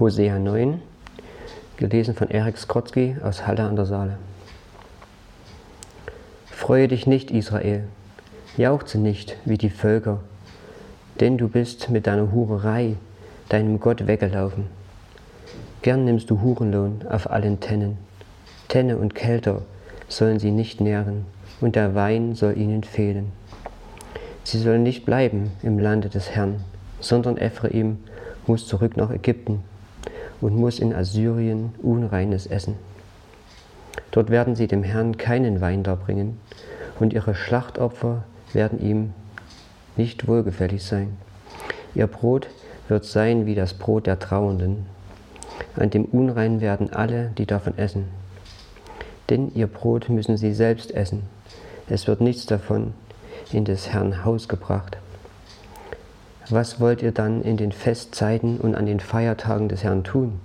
Hosea 9, gelesen von Erik Skrotzki aus Halle an der Saale. Freue dich nicht, Israel, jauchze nicht wie die Völker, denn du bist mit deiner Hurerei deinem Gott weggelaufen. Gern nimmst du Hurenlohn auf allen Tennen. Tenne und Kälter sollen sie nicht nähren, und der Wein soll ihnen fehlen. Sie sollen nicht bleiben im Lande des Herrn, sondern Ephraim muss zurück nach Ägypten und muss in Assyrien Unreines essen. Dort werden sie dem Herrn keinen Wein darbringen, und ihre Schlachtopfer werden ihm nicht wohlgefällig sein. Ihr Brot wird sein wie das Brot der Trauernden. An dem Unrein werden alle, die davon essen. Denn ihr Brot müssen sie selbst essen. Es wird nichts davon in des Herrn Haus gebracht. Was wollt ihr dann in den Festzeiten und an den Feiertagen des Herrn tun?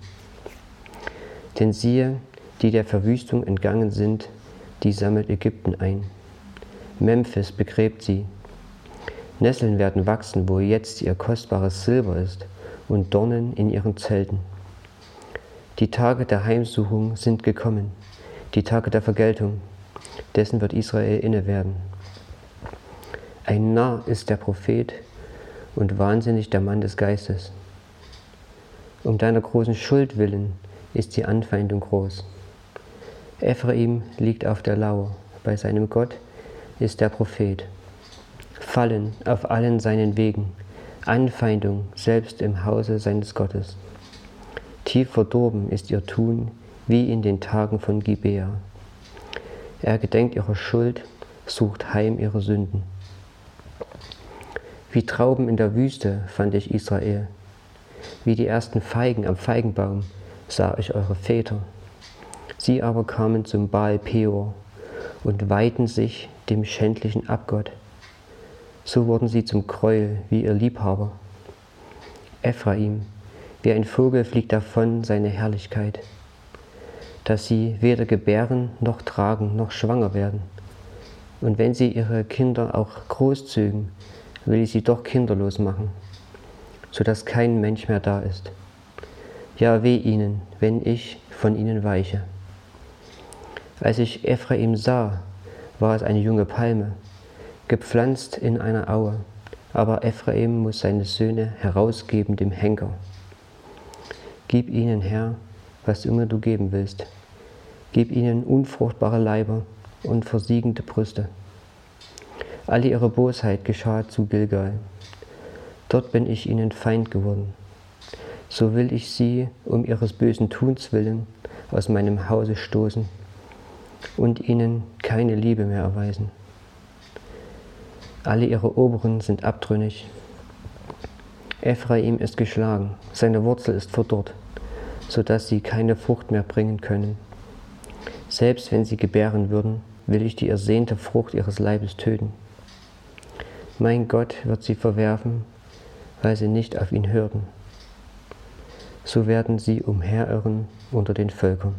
Denn siehe, die der Verwüstung entgangen sind, die sammelt Ägypten ein. Memphis begräbt sie. Nesseln werden wachsen, wo jetzt ihr kostbares Silber ist, und Dornen in ihren Zelten. Die Tage der Heimsuchung sind gekommen, die Tage der Vergeltung, dessen wird Israel inne werden. Ein Narr ist der Prophet, und wahnsinnig der Mann des Geistes. Um deiner großen Schuld willen ist die Anfeindung groß. Ephraim liegt auf der Lauer, bei seinem Gott ist der Prophet. Fallen auf allen seinen Wegen, Anfeindung selbst im Hause seines Gottes. Tief verdorben ist ihr Tun, wie in den Tagen von Gibea. Er gedenkt ihrer Schuld, sucht heim ihre Sünden. Wie Trauben in der Wüste fand ich Israel. Wie die ersten Feigen am Feigenbaum sah ich eure Väter. Sie aber kamen zum Baal Peor und weihten sich dem schändlichen Abgott. So wurden sie zum Gräuel wie ihr Liebhaber. Ephraim, wie ein Vogel fliegt davon seine Herrlichkeit, dass sie weder gebären noch tragen noch schwanger werden. Und wenn sie ihre Kinder auch großzügen, will ich sie doch kinderlos machen, sodass kein Mensch mehr da ist. Ja, weh ihnen, wenn ich von ihnen weiche. Als ich Ephraim sah, war es eine junge Palme, gepflanzt in einer Aue, aber Ephraim muss seine Söhne herausgeben dem Henker. Gib ihnen, Herr, was immer du geben willst. Gib ihnen unfruchtbare Leiber und versiegende Brüste. Alle ihre Bosheit geschah zu Gilgal. Dort bin ich ihnen Feind geworden. So will ich sie um ihres bösen Tuns willen aus meinem Hause stoßen und ihnen keine Liebe mehr erweisen. Alle ihre Oberen sind abtrünnig. Ephraim ist geschlagen, seine Wurzel ist verdorrt, so dass sie keine Frucht mehr bringen können. Selbst wenn sie gebären würden, will ich die ersehnte Frucht ihres Leibes töten. Mein Gott wird sie verwerfen, weil sie nicht auf ihn hörten. So werden sie umherirren unter den Völkern.